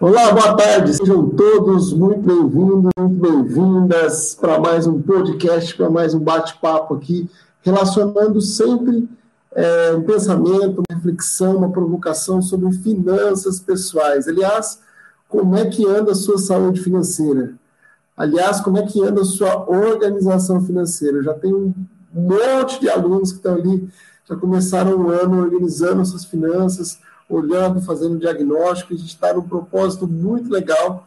Olá, boa tarde, sejam todos muito bem-vindos, muito bem-vindas para mais um podcast, para mais um bate-papo aqui, relacionando sempre é, um pensamento, uma reflexão, uma provocação sobre finanças pessoais. Aliás, como é que anda a sua saúde financeira? Aliás, como é que anda a sua organização financeira? Já tenho um monte de alunos que estão ali, já começaram o ano organizando suas finanças, olhando, fazendo diagnóstico. A gente está num propósito muito legal.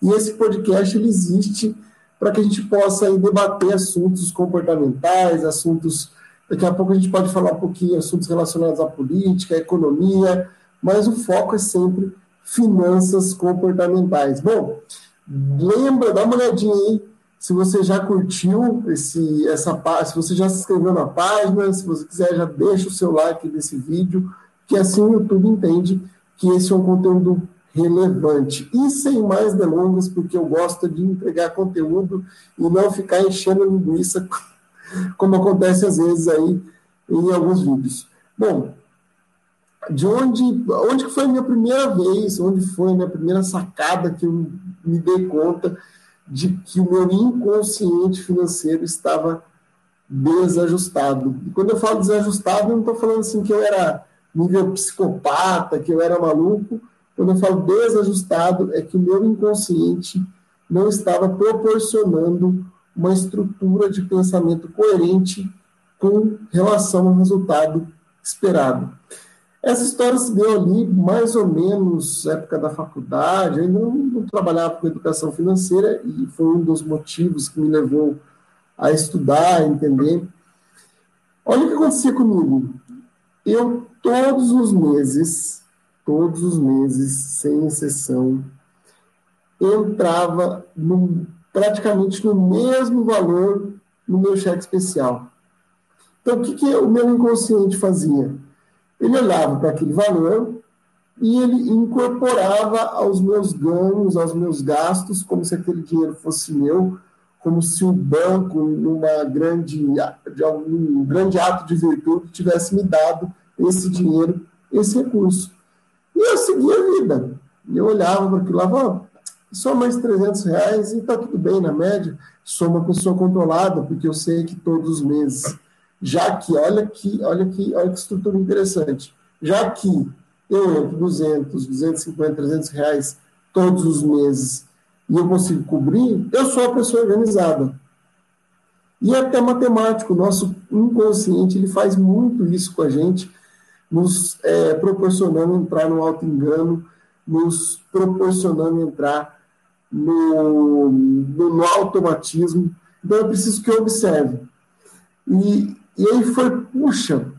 E esse podcast ele existe para que a gente possa aí, debater assuntos comportamentais, assuntos. Daqui a pouco a gente pode falar um pouquinho assuntos relacionados à política, à economia, mas o foco é sempre finanças comportamentais. Bom, lembra, dá uma olhadinha aí se você já curtiu esse, essa se você já se inscreveu na página, se você quiser já deixa o seu like nesse vídeo que assim o YouTube entende que esse é um conteúdo relevante. E sem mais delongas, porque eu gosto de entregar conteúdo e não ficar enchendo linguiça, como acontece às vezes aí em alguns vídeos. Bom, de onde, onde foi a minha primeira vez, onde foi a minha primeira sacada que eu me dei conta de que o meu inconsciente financeiro estava desajustado. E quando eu falo desajustado, eu não estou falando assim que eu era nível psicopata, que eu era maluco. Quando eu falo desajustado, é que o meu inconsciente não estava proporcionando uma estrutura de pensamento coerente com relação ao resultado esperado. Essa história se deu ali mais ou menos época da faculdade, eu ainda não, não trabalhava com educação financeira e foi um dos motivos que me levou a estudar, a entender. Olha o que acontecia comigo. Eu todos os meses, todos os meses, sem exceção, entrava no, praticamente no mesmo valor no meu cheque especial. Então, o que, que o meu inconsciente fazia? Ele olhava para aquele valor e ele incorporava aos meus ganhos, aos meus gastos, como se aquele dinheiro fosse meu, como se o banco, numa grande, de algum grande ato de virtude, tivesse me dado esse dinheiro, esse recurso. E eu seguia a vida. Eu olhava para aquilo lá, só mais 300 reais e está tudo bem na média. Sou uma pessoa controlada, porque eu sei que todos os meses, já que, olha que, olha que, olha que estrutura interessante, já que eu entro 200, 250, 300 reais todos os meses e eu consigo cobrir, eu sou uma pessoa organizada. E até matemático, nosso inconsciente, ele faz muito isso com a gente, nos é, proporcionando entrar no auto-engano, nos proporcionando entrar no, no, no, automatismo. Então, eu preciso que eu observe. E, e aí foi, puxa,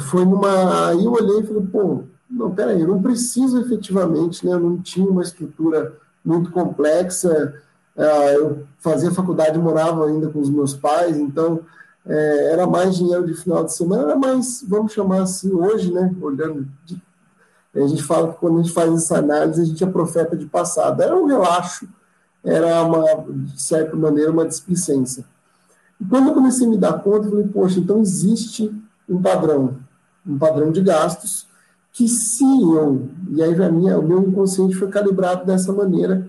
foi numa. Aí eu olhei e falei, pô, não, peraí, eu não preciso efetivamente, né? Eu não tinha uma estrutura muito complexa. É, eu fazia faculdade, morava ainda com os meus pais, então é, era mais dinheiro de final de semana, era mais, vamos chamar assim, hoje, né, olhando, de, a gente fala que quando a gente faz essa análise, a gente é profeta de passado. Era um relaxo, era, uma, de certa maneira, uma displicência. E quando eu comecei a me dar conta, eu falei, poxa, então existe um padrão, um padrão de gastos, que se eu, e aí a minha, o meu inconsciente foi calibrado dessa maneira,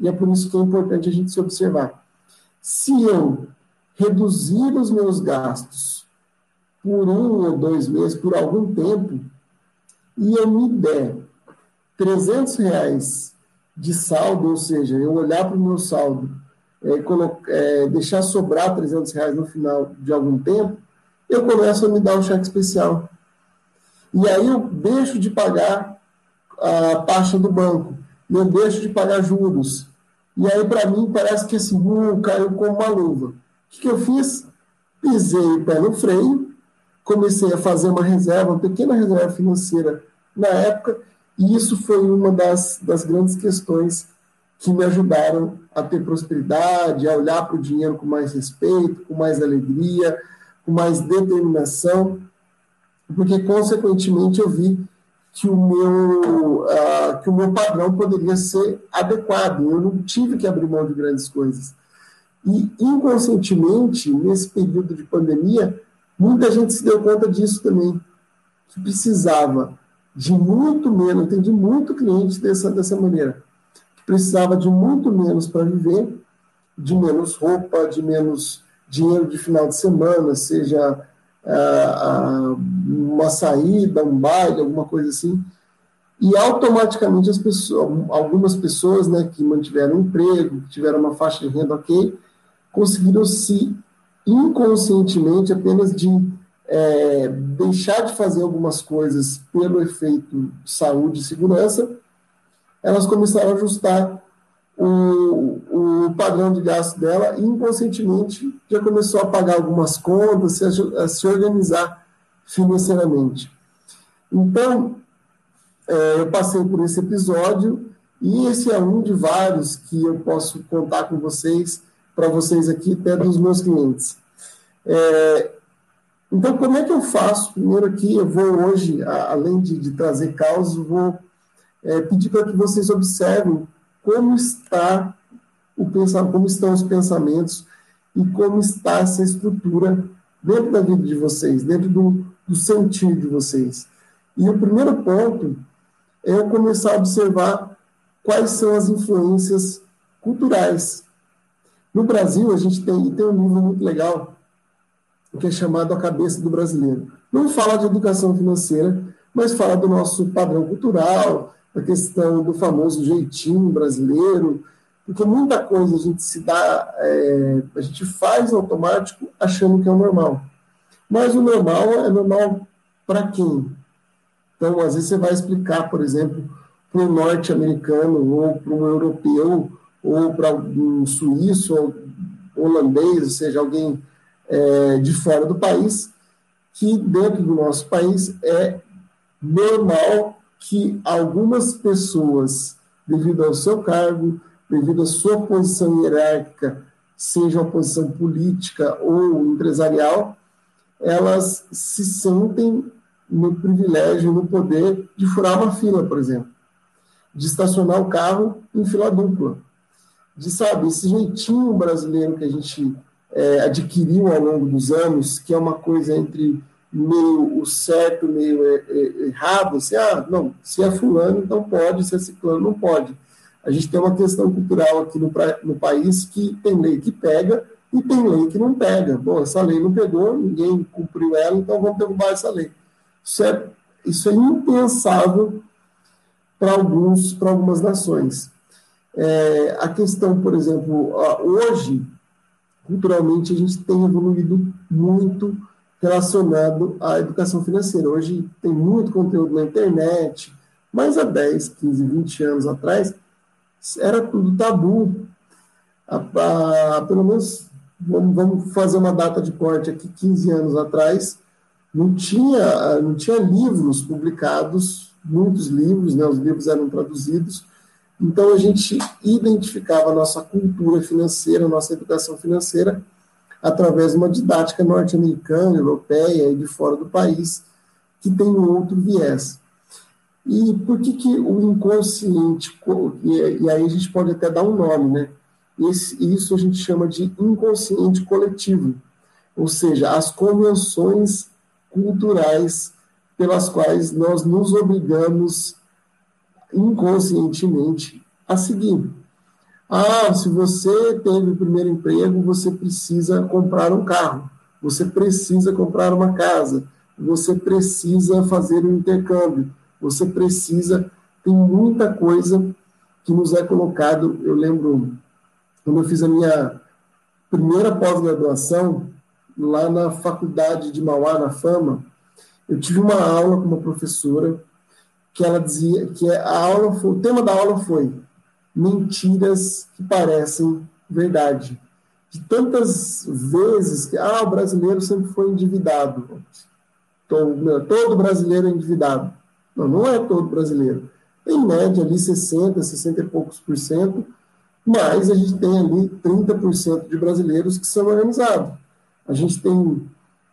e é por isso que é importante a gente se observar. Se eu reduzir os meus gastos por um ou dois meses, por algum tempo, e eu me der 300 reais de saldo, ou seja, eu olhar para o meu saldo, é, é, deixar sobrar 300 reais no final de algum tempo, eu começo a me dar um cheque especial. E aí eu deixo de pagar a taxa do banco, eu deixo de pagar juros. E aí, para mim, parece que esse mundo caiu como uma luva. O que, eu fiz? Pisei o pé no freio, comecei a fazer uma reserva, uma pequena reserva financeira na época, e isso foi uma das, das grandes questões que me ajudaram a ter prosperidade, a olhar para o dinheiro com mais respeito, com mais alegria, com mais determinação, porque, consequentemente, eu vi que o meu, uh, que o meu padrão poderia ser adequado. Eu não tive que abrir mão de grandes coisas. E, inconscientemente, nesse período de pandemia, muita gente se deu conta disso também, que precisava de muito menos, entendi muito cliente dessa, dessa maneira, precisava de muito menos para viver, de menos roupa, de menos dinheiro de final de semana, seja uh, uma saída, um baile, alguma coisa assim. E automaticamente as pessoas, algumas pessoas né, que mantiveram emprego, que tiveram uma faixa de renda ok, conseguiram se inconscientemente apenas de é, deixar de fazer algumas coisas pelo efeito saúde e segurança, elas começaram a ajustar o, o padrão de gasto dela e inconscientemente já começou a pagar algumas contas, a se organizar financeiramente. Então, é, eu passei por esse episódio e esse é um de vários que eu posso contar com vocês, para vocês aqui, até dos meus clientes. É, então, como é que eu faço? Primeiro aqui, eu vou hoje, além de, de trazer causas, vou é, pedir para que vocês observem como está o pensamento, como estão os pensamentos e como está essa estrutura dentro da vida de vocês, dentro do, do de vocês. E o primeiro ponto é eu começar a observar quais são as influências culturais. No Brasil, a gente tem, tem um livro muito legal que é chamado A Cabeça do Brasileiro. Não fala de educação financeira, mas fala do nosso padrão cultural, da questão do famoso jeitinho brasileiro, porque muita coisa a gente se dá, é, a gente faz automático achando que é o normal. Mas o normal é normal para quem? Então, às vezes você vai explicar, por exemplo, para um norte-americano, ou para um europeu, ou para um suíço, ou holandês, ou seja, alguém é, de fora do país, que dentro do nosso país é normal que algumas pessoas, devido ao seu cargo, devido à sua posição hierárquica, seja uma posição política ou empresarial, elas se sentem no privilégio, no poder de furar uma fila, por exemplo, de estacionar o carro em fila dupla, de sabe esse jeitinho brasileiro que a gente é, adquiriu ao longo dos anos, que é uma coisa entre meio o certo, meio errado, assim, ah, não, se é fulano, então pode, se é ciclano, não pode. A gente tem uma questão cultural aqui no, no país que tem lei que pega e tem lei que não pega. Bom, essa lei não pegou, ninguém cumpriu ela, então vamos derrubar essa lei. Isso é, isso é impensável para alguns, para algumas nações. É, a questão, por exemplo, hoje, culturalmente, a gente tem evoluído muito relacionado à educação financeira. Hoje tem muito conteúdo na internet, mas há 10, 15, 20 anos atrás era tudo tabu. Pelo menos, vamos, vamos, fazer uma data de corte aqui, 15 anos atrás, não tinha, não tinha livros publicados, muitos livros, né, os livros eram traduzidos, então a gente identificava a nossa cultura financeira, a nossa educação financeira, através de uma didática norte-americana, europeia e de fora do país, que tem um outro viés. E por que, que o inconsciente, e aí a gente pode até dar um nome, né? Esse, isso a gente chama de inconsciente coletivo, ou seja, as convenções culturais pelas quais nós nos obrigamos inconscientemente a seguir. Ah, se você teve o primeiro emprego, você precisa comprar um carro, você precisa comprar uma casa, você precisa fazer um intercâmbio, você precisa. Tem muita coisa que nos é colocado. Eu lembro quando eu fiz a minha primeira pós-graduação, lá na faculdade de Mauá, na Fama, eu tive uma aula com uma professora que ela dizia que a aula foi, o tema da aula foi mentiras que parecem verdade. De tantas vezes que ah, o brasileiro sempre foi endividado. Todo, todo brasileiro é endividado. Não, não é todo brasileiro. Em média ali 60, 60 e poucos por cento, mas a gente tem ali 30% de brasileiros que são organizados. A gente tem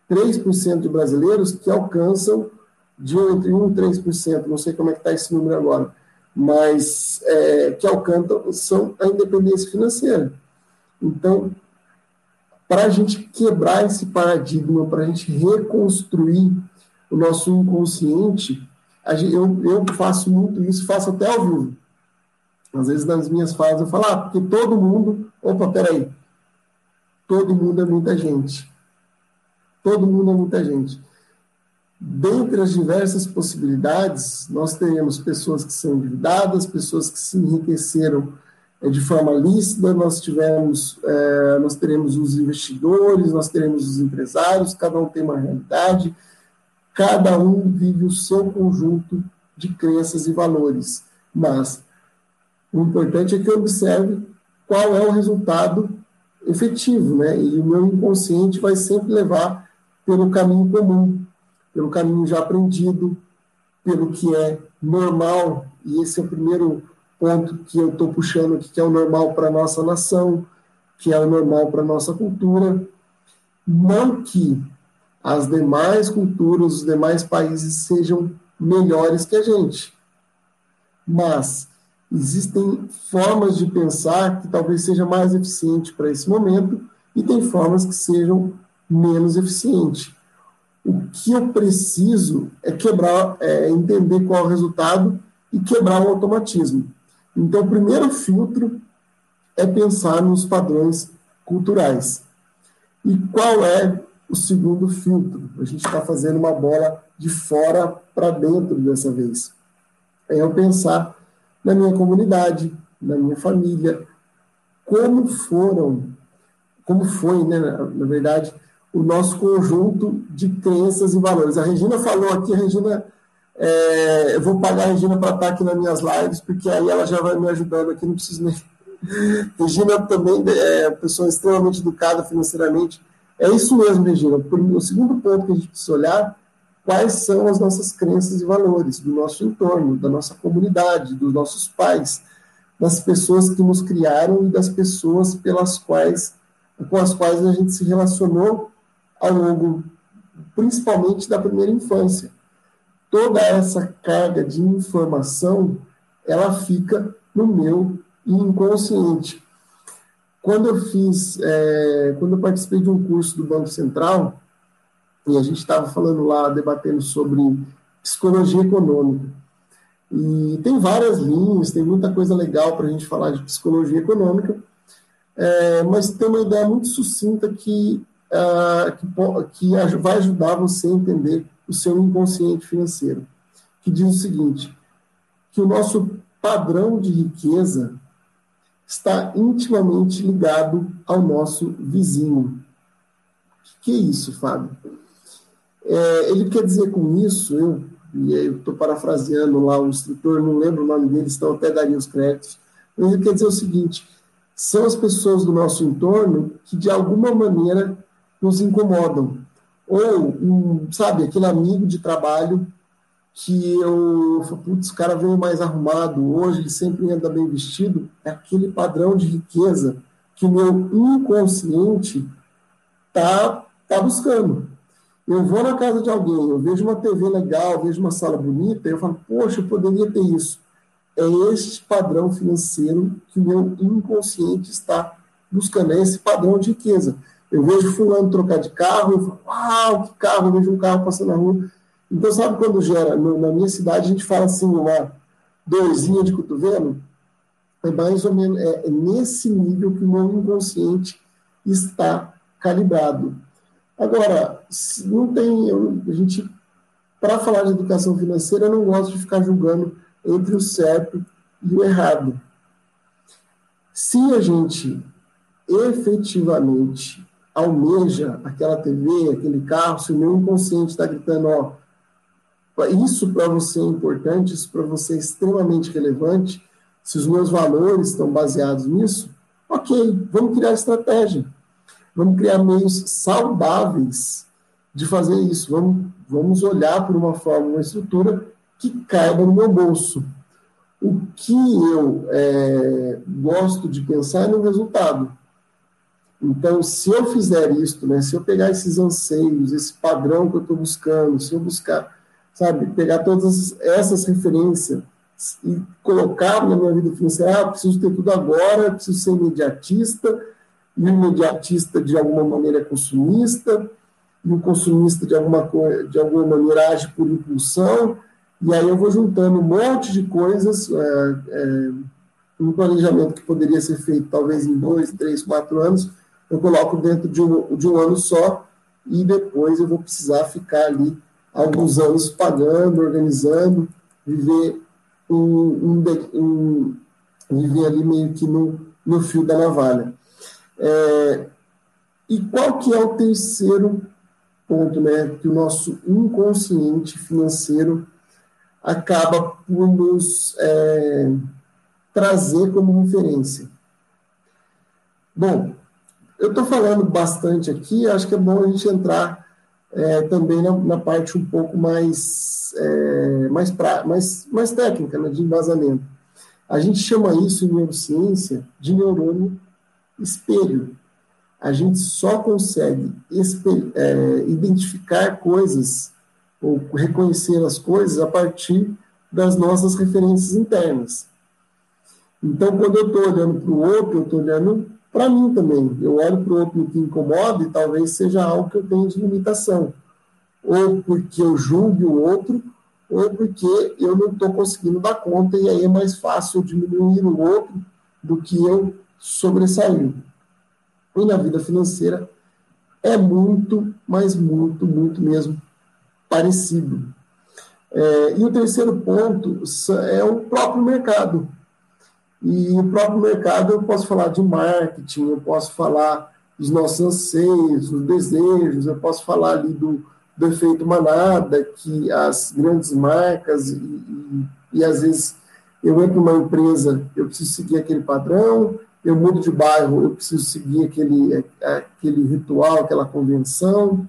3% de brasileiros que alcançam de entre 1 e 3%, não sei como é que está esse número agora, mas é, que alcançam a independência financeira. Então, para a gente quebrar esse paradigma, para a gente reconstruir o nosso inconsciente, gente, eu, eu faço muito isso, faço até ao vivo. Às vezes nas minhas falas eu falo, ah, porque todo mundo. Opa, peraí. Todo mundo é muita gente. Todo mundo é muita gente. Dentre as diversas possibilidades, nós teremos pessoas que são endividadas, pessoas que se enriqueceram é, de forma lícita, nós tivemos, é, nós teremos os investidores, nós teremos os empresários, cada um tem uma realidade, cada um vive o seu conjunto de crenças e valores. Mas o importante é que eu observe qual é o resultado efetivo, né? E o meu inconsciente vai sempre levar pelo caminho comum, pelo caminho já aprendido, pelo que é normal, e esse é o primeiro ponto que eu estou puxando aqui, que é o normal para a nossa nação, que é o normal para a nossa cultura. Não que as demais culturas, os demais países sejam melhores que a gente, mas existem formas de pensar que talvez seja mais eficiente para esse momento e tem formas que sejam menos eficientes. O que eu preciso é quebrar, é entender qual é o resultado e quebrar o automatismo. Então, o primeiro filtro é pensar nos padrões culturais. E qual é o segundo filtro? A gente está fazendo uma bola de fora para dentro dessa vez. É eu pensar na minha comunidade, na minha família, como foram, como foi, né, na verdade, o nosso conjunto de crenças e valores. A Regina falou aqui, a Regina, é, eu vou pagar a Regina para estar aqui nas minhas lives, porque aí ela já vai me ajudando aqui, não preciso nem. Regina também é uma pessoa extremamente educada financeiramente. É isso mesmo, Regina. O segundo ponto que a gente precisa olhar quais são as nossas crenças e valores do nosso entorno, da nossa comunidade, dos nossos pais, das pessoas que nos criaram e das pessoas pelas quais com as quais a gente se relacionou ao longo, principalmente da primeira infância. Toda essa carga de informação, ela fica no meu inconsciente. Quando eu fiz, é, quando eu participei de um curso do Banco Central, e a gente estava falando lá, debatendo sobre psicologia econômica. E tem várias linhas, tem muita coisa legal para a gente falar de psicologia econômica, é, mas tem uma ideia muito sucinta que uh, que, que vai ajudar você a entender o seu inconsciente financeiro, que diz o seguinte, que o nosso padrão de riqueza está intimamente ligado ao nosso vizinho. O que é isso, Fábio? É, ele quer dizer com isso, eu estou parafraseando lá o instrutor, não lembro o nome dele, então até daria os créditos, mas ele quer dizer o seguinte, são as pessoas do nosso entorno que de alguma maneira nos incomodam. Ou, um, sabe, aquele amigo de trabalho que eu falo, putz, o cara veio mais arrumado, hoje ele sempre anda bem vestido, é aquele padrão de riqueza que o meu inconsciente tá, tá buscando. Eu vou na casa de alguém, eu vejo uma TV legal, vejo uma sala bonita, eu falo, poxa, eu poderia ter isso. É este padrão financeiro que o meu inconsciente está buscando, é esse padrão de riqueza. Eu vejo fulano trocar de carro, eu falo, uau, que carro, eu vejo um carro passando na rua. Então, sabe quando gera? Na minha cidade, a gente fala assim, uma dorzinha de cotovelo? É mais ou menos é, é nesse nível que o meu inconsciente está calibrado. Agora, não tem. Eu, a gente, para falar de educação financeira, eu não gosto de ficar julgando entre o certo e o errado. Se a gente efetivamente almeja aquela TV, aquele carro, se o meu inconsciente está gritando, ó, isso para você é importante, isso para você é extremamente relevante, se os meus valores estão baseados nisso, ok, vamos criar estratégia. Vamos criar meios saudáveis de fazer isso. Vamos, vamos olhar por uma forma, uma estrutura que caiba no meu bolso. O que eu é, gosto de pensar é no resultado. Então, se eu fizer isso, né, se eu pegar esses anseios, esse padrão que eu estou buscando, se eu buscar, sabe, pegar todas essas referências e colocar na minha vida financeira, ah, preciso ter tudo agora, preciso ser imediatista, e o imediatista de alguma maneira é consumista, e o consumista de alguma, de alguma maneira age por impulsão, e aí eu vou juntando um monte de coisas, é, é, um planejamento que poderia ser feito talvez em dois, três, quatro anos, eu coloco dentro de um, de um ano só e depois eu vou precisar ficar ali alguns anos pagando, organizando, viver um, um, um viver ali meio que no, no fio da navalha. É, e qual que é o terceiro ponto, né? Que o nosso inconsciente financeiro acaba por nos é, trazer como referência. Bom, eu estou falando bastante aqui, acho que é bom a gente entrar é, também na, na, parte um pouco mais, é, mais, pra, mais, mais técnica, né, de embasamento. A gente chama isso em neurociência de neurônio espelho. A gente só consegue é, identificar coisas ou reconhecer as coisas a partir das nossas referências internas. Então, quando eu estou olhando para o outro, eu estou olhando para mim também. Eu olho para o outro que incomoda e talvez seja algo que eu tenho de limitação. Ou porque eu julgo o outro, ou porque eu não estou conseguindo dar conta e aí é mais fácil diminuir o outro do que eu sobressair. E na vida financeira é muito, mas muito, muito mesmo parecido. É, e o terceiro ponto é o próprio mercado. E o próprio mercado, eu posso falar de marketing, eu posso falar dos nossos anseios, dos desejos, eu posso falar ali do, do efeito manada, que as grandes marcas, e, e, e às vezes eu entro numa empresa, eu preciso seguir aquele padrão, eu mudo de bairro, eu preciso seguir aquele, aquele ritual, aquela convenção,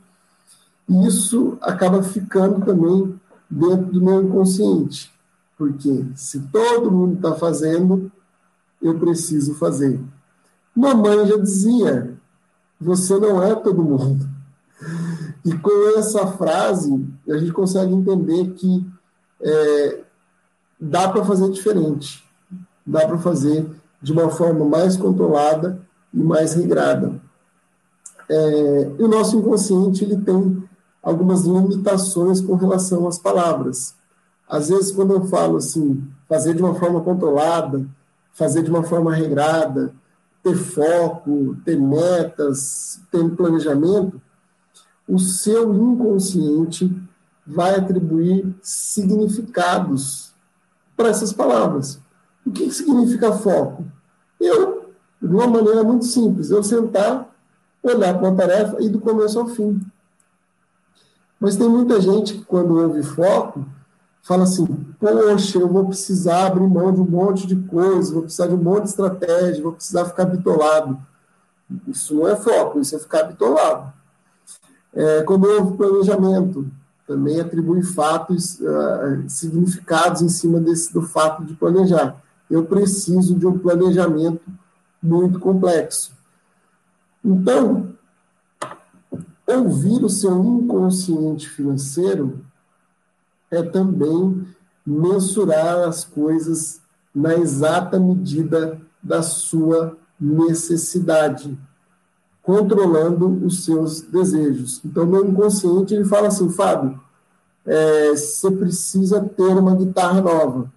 e isso acaba ficando também dentro do meu inconsciente, porque se todo mundo está fazendo, eu preciso fazer. Mamãe já dizia: você não é todo mundo. E com essa frase, a gente consegue entender que é, dá para fazer diferente, dá para fazer de uma forma mais controlada e mais regrada. É, e o nosso inconsciente ele tem algumas limitações com relação às palavras. Às vezes, quando eu falo assim, fazer de uma forma controlada, fazer de uma forma regrada, ter foco, ter metas, ter planejamento, o seu inconsciente vai atribuir significados para essas palavras. O que significa foco? Eu, de uma maneira muito simples, eu sentar, olhar para uma tarefa e do começo ao fim. Mas tem muita gente que, quando ouve foco, fala assim: poxa, eu vou precisar abrir mão de um monte de coisa, vou precisar de um monte de estratégia, vou precisar ficar bitolado. Isso não é foco, isso é ficar bitolado. É, quando houve planejamento, também atribui fatos, uh, significados em cima desse, do fato de planejar. Eu preciso de um planejamento muito complexo. Então, ouvir o seu inconsciente financeiro é também mensurar as coisas na exata medida da sua necessidade, controlando os seus desejos. Então, meu inconsciente ele fala assim, Fábio, é, você precisa ter uma guitarra nova.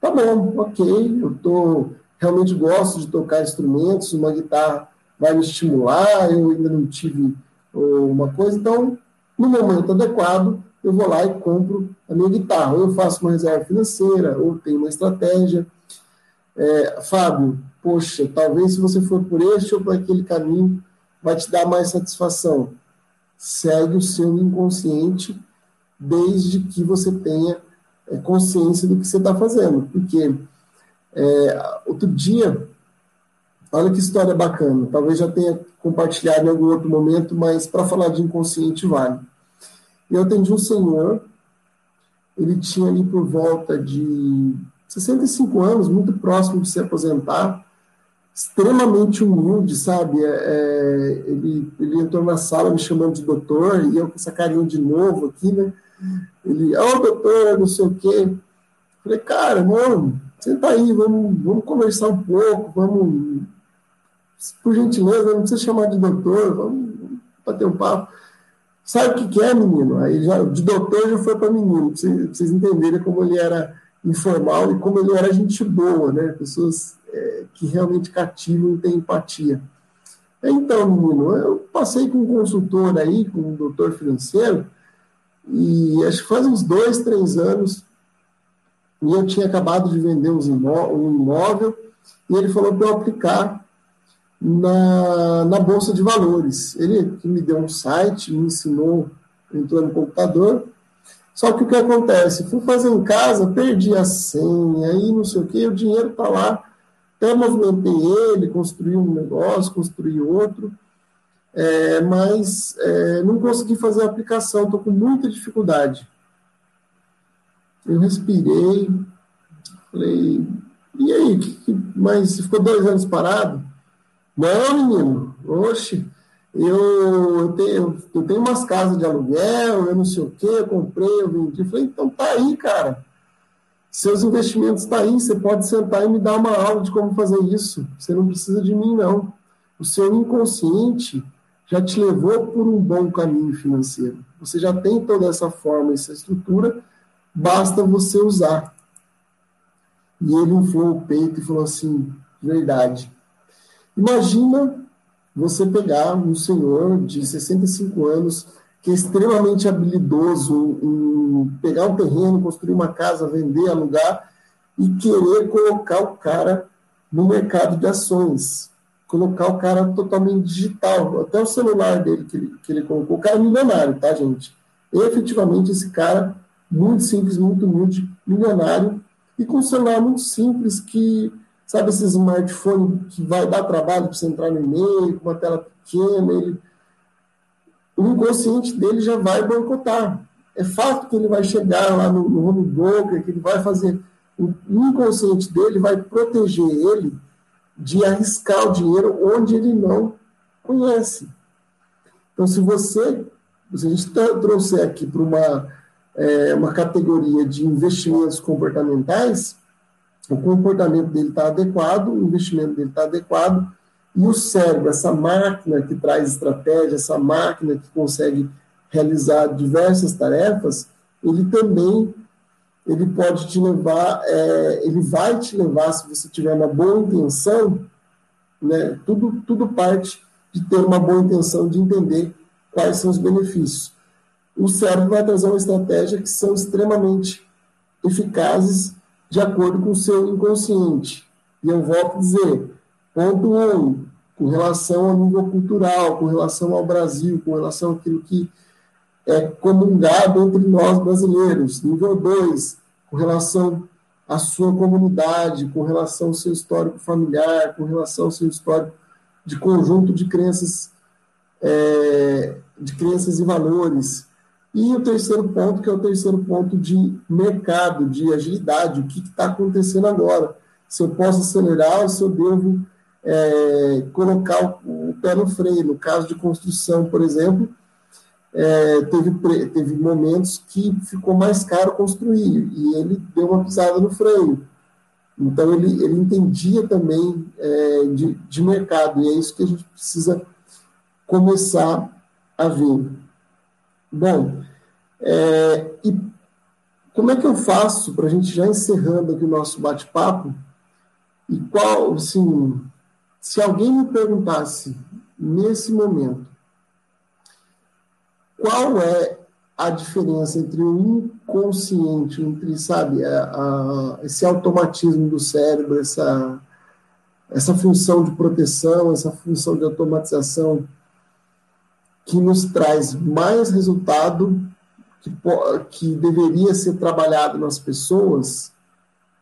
Tá bom, ok, eu tô, realmente gosto de tocar instrumentos, uma guitarra vai me estimular, eu ainda não tive uma coisa, então, no momento adequado, eu vou lá e compro a minha guitarra. Ou eu faço uma reserva financeira, ou tenho uma estratégia. É, Fábio, poxa, talvez se você for por este ou por aquele caminho, vai te dar mais satisfação. Segue o seu inconsciente, desde que você tenha é, consciência do que você está fazendo. Porque é, outro dia, olha que história bacana, talvez já tenha compartilhado em algum outro momento, mas para falar de inconsciente vale. Eu atendi um senhor, ele tinha ali por volta de 65 anos, muito próximo de se aposentar, extremamente humilde, sabe? É, é, ele, ele entrou na sala me chamando de doutor, e eu com essa carinha de novo aqui, né? Ele, ô oh, doutor, não sei o quê. Falei, cara, não, senta aí, vamos, vamos conversar um pouco, vamos, por gentileza, não precisa chamar de doutor, vamos bater um papo. Sabe o que, que é, menino? Aí já, de doutor já foi para menino, para vocês, vocês, entenderem como ele era informal e como ele era gente boa, né? Pessoas é, que realmente cativam e têm empatia. Então, menino, eu passei com um consultor aí, com um doutor financeiro, e acho que faz uns dois, três anos, e eu tinha acabado de vender um imóvel, e ele falou para eu aplicar na, na Bolsa de Valores. Ele me deu um site, me ensinou, entrou no computador, só que o que acontece? Fui fazer em casa, perdi a senha, aí não sei o que, o dinheiro está lá, até movimentei ele, construí um negócio, construí outro, é, mas é, não consegui fazer a aplicação, estou com muita dificuldade. Eu respirei, falei, e aí, que, que, mas ficou dois anos parado? Não, menino, oxe, eu, eu, tenho, eu tenho umas casas de aluguel, eu não sei o quê, eu comprei, eu vendi. falei, então tá aí, cara. Seus investimentos estão tá aí, você pode sentar e me dar uma aula de como fazer isso. Você não precisa de mim, não. O seu inconsciente já te levou por um bom caminho financeiro. Você já tem toda essa forma, essa estrutura, basta você usar. E ele inflou o peito e falou assim: verdade. Imagina você pegar um senhor de 65 anos que é extremamente habilidoso em pegar um terreno, construir uma casa, vender, alugar e querer colocar o cara no mercado de ações, colocar o cara totalmente digital, até o celular dele que ele, que ele colocou, o cara é milionário, tá, gente? E, efetivamente, esse cara, muito simples, muito humilde, milionário, e com um celular muito simples que Sabe esse smartphone que vai dar trabalho para você entrar no e-mail, com uma tela pequena, ele, o inconsciente dele já vai boicotar. É fato que ele vai chegar lá no, no home broker, que ele vai fazer. O inconsciente dele vai proteger ele de arriscar o dinheiro onde ele não conhece. Então, se você, se a gente trouxer aqui para uma, é, uma categoria de investimentos comportamentais, o comportamento dele está adequado, o investimento dele está adequado, e o cérebro, essa máquina que traz estratégia, essa máquina que consegue realizar diversas tarefas, ele também ele pode te levar, é, ele vai te levar, se você tiver uma boa intenção, né, tudo, tudo parte de ter uma boa intenção de entender quais são os benefícios. O cérebro vai trazer uma estratégia que são extremamente eficazes de acordo com o seu inconsciente. E eu volto a dizer, ponto um, com relação ao nível cultural, com relação ao Brasil, com relação àquilo que é comungado entre nós brasileiros. Nível dois, com relação à sua comunidade, com relação ao seu histórico familiar, com relação ao seu histórico de conjunto de crenças, é, de crenças e valores. E o terceiro ponto, que é o terceiro ponto de mercado, de agilidade, o que está acontecendo agora. Se eu posso acelerar ou se eu devo é, colocar o, o, pé no freio. No caso de construção, por exemplo, é, teve, teve momentos que ficou mais caro construir e ele deu uma pisada no freio. Então, ele, ele entendia também é, de, de mercado, e é isso que a gente precisa começar a ver. Bom, é, e como é que eu faço para a gente já encerrando aqui o nosso bate-papo? E qual, assim, se alguém me perguntasse nesse momento qual é a diferença entre o inconsciente, entre, sabe, a, a, esse automatismo do cérebro, essa, essa função de proteção, essa função de automatização que nos traz mais resultado que, que deveria ser trabalhado nas pessoas,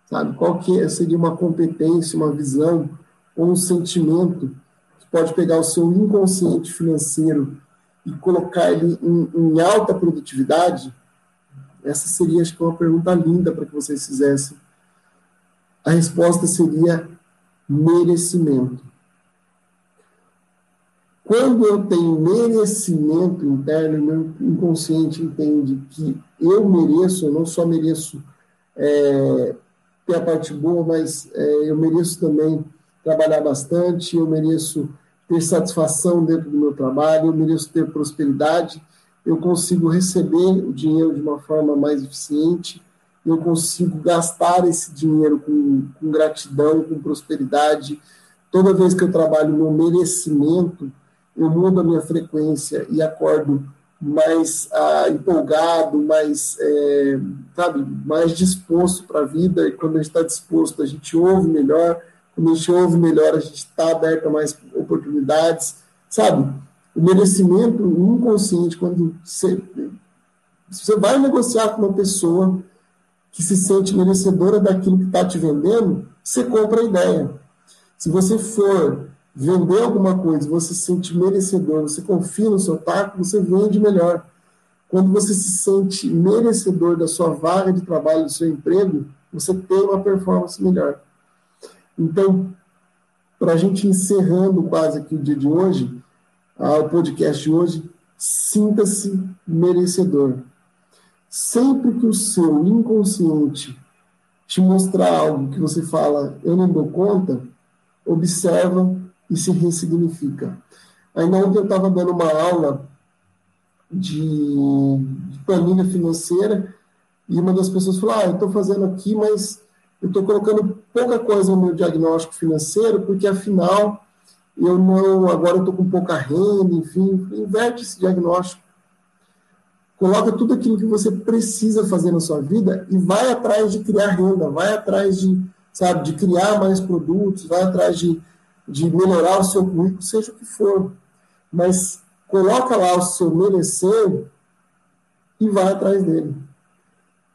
sabe? Qual que é, seria uma competência, uma visão ou um sentimento que pode pegar o seu inconsciente financeiro e colocar ele em, em alta produtividade? Essa seria, acho que, uma pergunta linda para que vocês fizessem. A resposta seria merecimento. Quando eu tenho merecimento interno, meu inconsciente entende que eu mereço, eu não só mereço é, ter a parte boa, mas é, eu mereço também trabalhar bastante, eu mereço ter satisfação dentro do meu trabalho, eu mereço ter prosperidade, eu consigo receber o dinheiro de uma forma mais eficiente, eu consigo gastar esse dinheiro com, com gratidão, com prosperidade. Toda vez que eu trabalho no merecimento, eu mudo a minha frequência e acordo mais ah, empolgado, mais, é, sabe, mais disposto para a vida. E quando a gente está disposto, a gente ouve melhor. Quando a gente ouve melhor, a gente está aberto a mais oportunidades, sabe? O merecimento inconsciente, quando você, você vai negociar com uma pessoa que se sente merecedora daquilo que está te vendendo, você compra a ideia. Se você for vender alguma coisa, você se sente merecedor, você confia no seu taco, você vende melhor. Quando você se sente merecedor da sua vaga de trabalho, do seu emprego, você tem uma performance melhor. Então, para a gente encerrando quase aqui o dia de hoje, o podcast de hoje, sinta-se merecedor. Sempre que o seu inconsciente te mostrar algo que você fala, eu não dou conta, observa se ressignifica. Ainda ontem eu estava dando uma aula de, de planilha financeira e uma das pessoas falou: Ah, eu estou fazendo aqui, mas eu estou colocando pouca coisa no meu diagnóstico financeiro, porque afinal eu não, agora eu estou com pouca renda, enfim, inverte esse diagnóstico. Coloca tudo aquilo que você precisa fazer na sua vida e vai atrás de criar renda, vai atrás de, sabe, de criar mais produtos, vai atrás de, de melhorar o seu currículo, seja o que for. Mas coloca lá o seu merecer e vai atrás dele.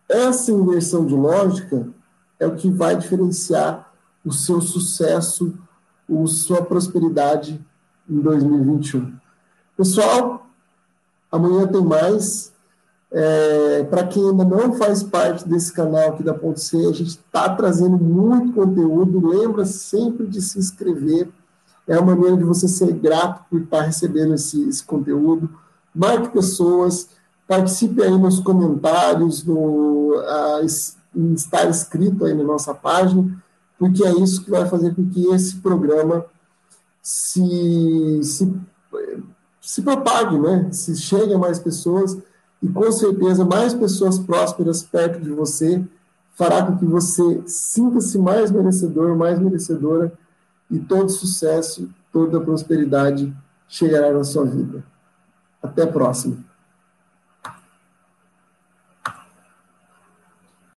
Essa inversão de lógica é o que vai diferenciar o seu sucesso, a sua prosperidade em 2021. Pessoal, amanhã tem mais. É, Para quem ainda não faz parte desse canal aqui da Ponto C, a gente está trazendo muito conteúdo. Lembra sempre de se inscrever. É uma maneira de você ser grato por estar recebendo esse, esse conteúdo. Marque pessoas, participe aí nos comentários, no, a, estar inscrito aí na nossa página, porque é isso que vai fazer com que esse programa se, se, se propague, né? se chegue a mais pessoas e com certeza mais pessoas prósperas perto de você fará com que você sinta-se mais merecedor, mais merecedora e todo sucesso, toda prosperidade chegará na sua vida. Até a próxima.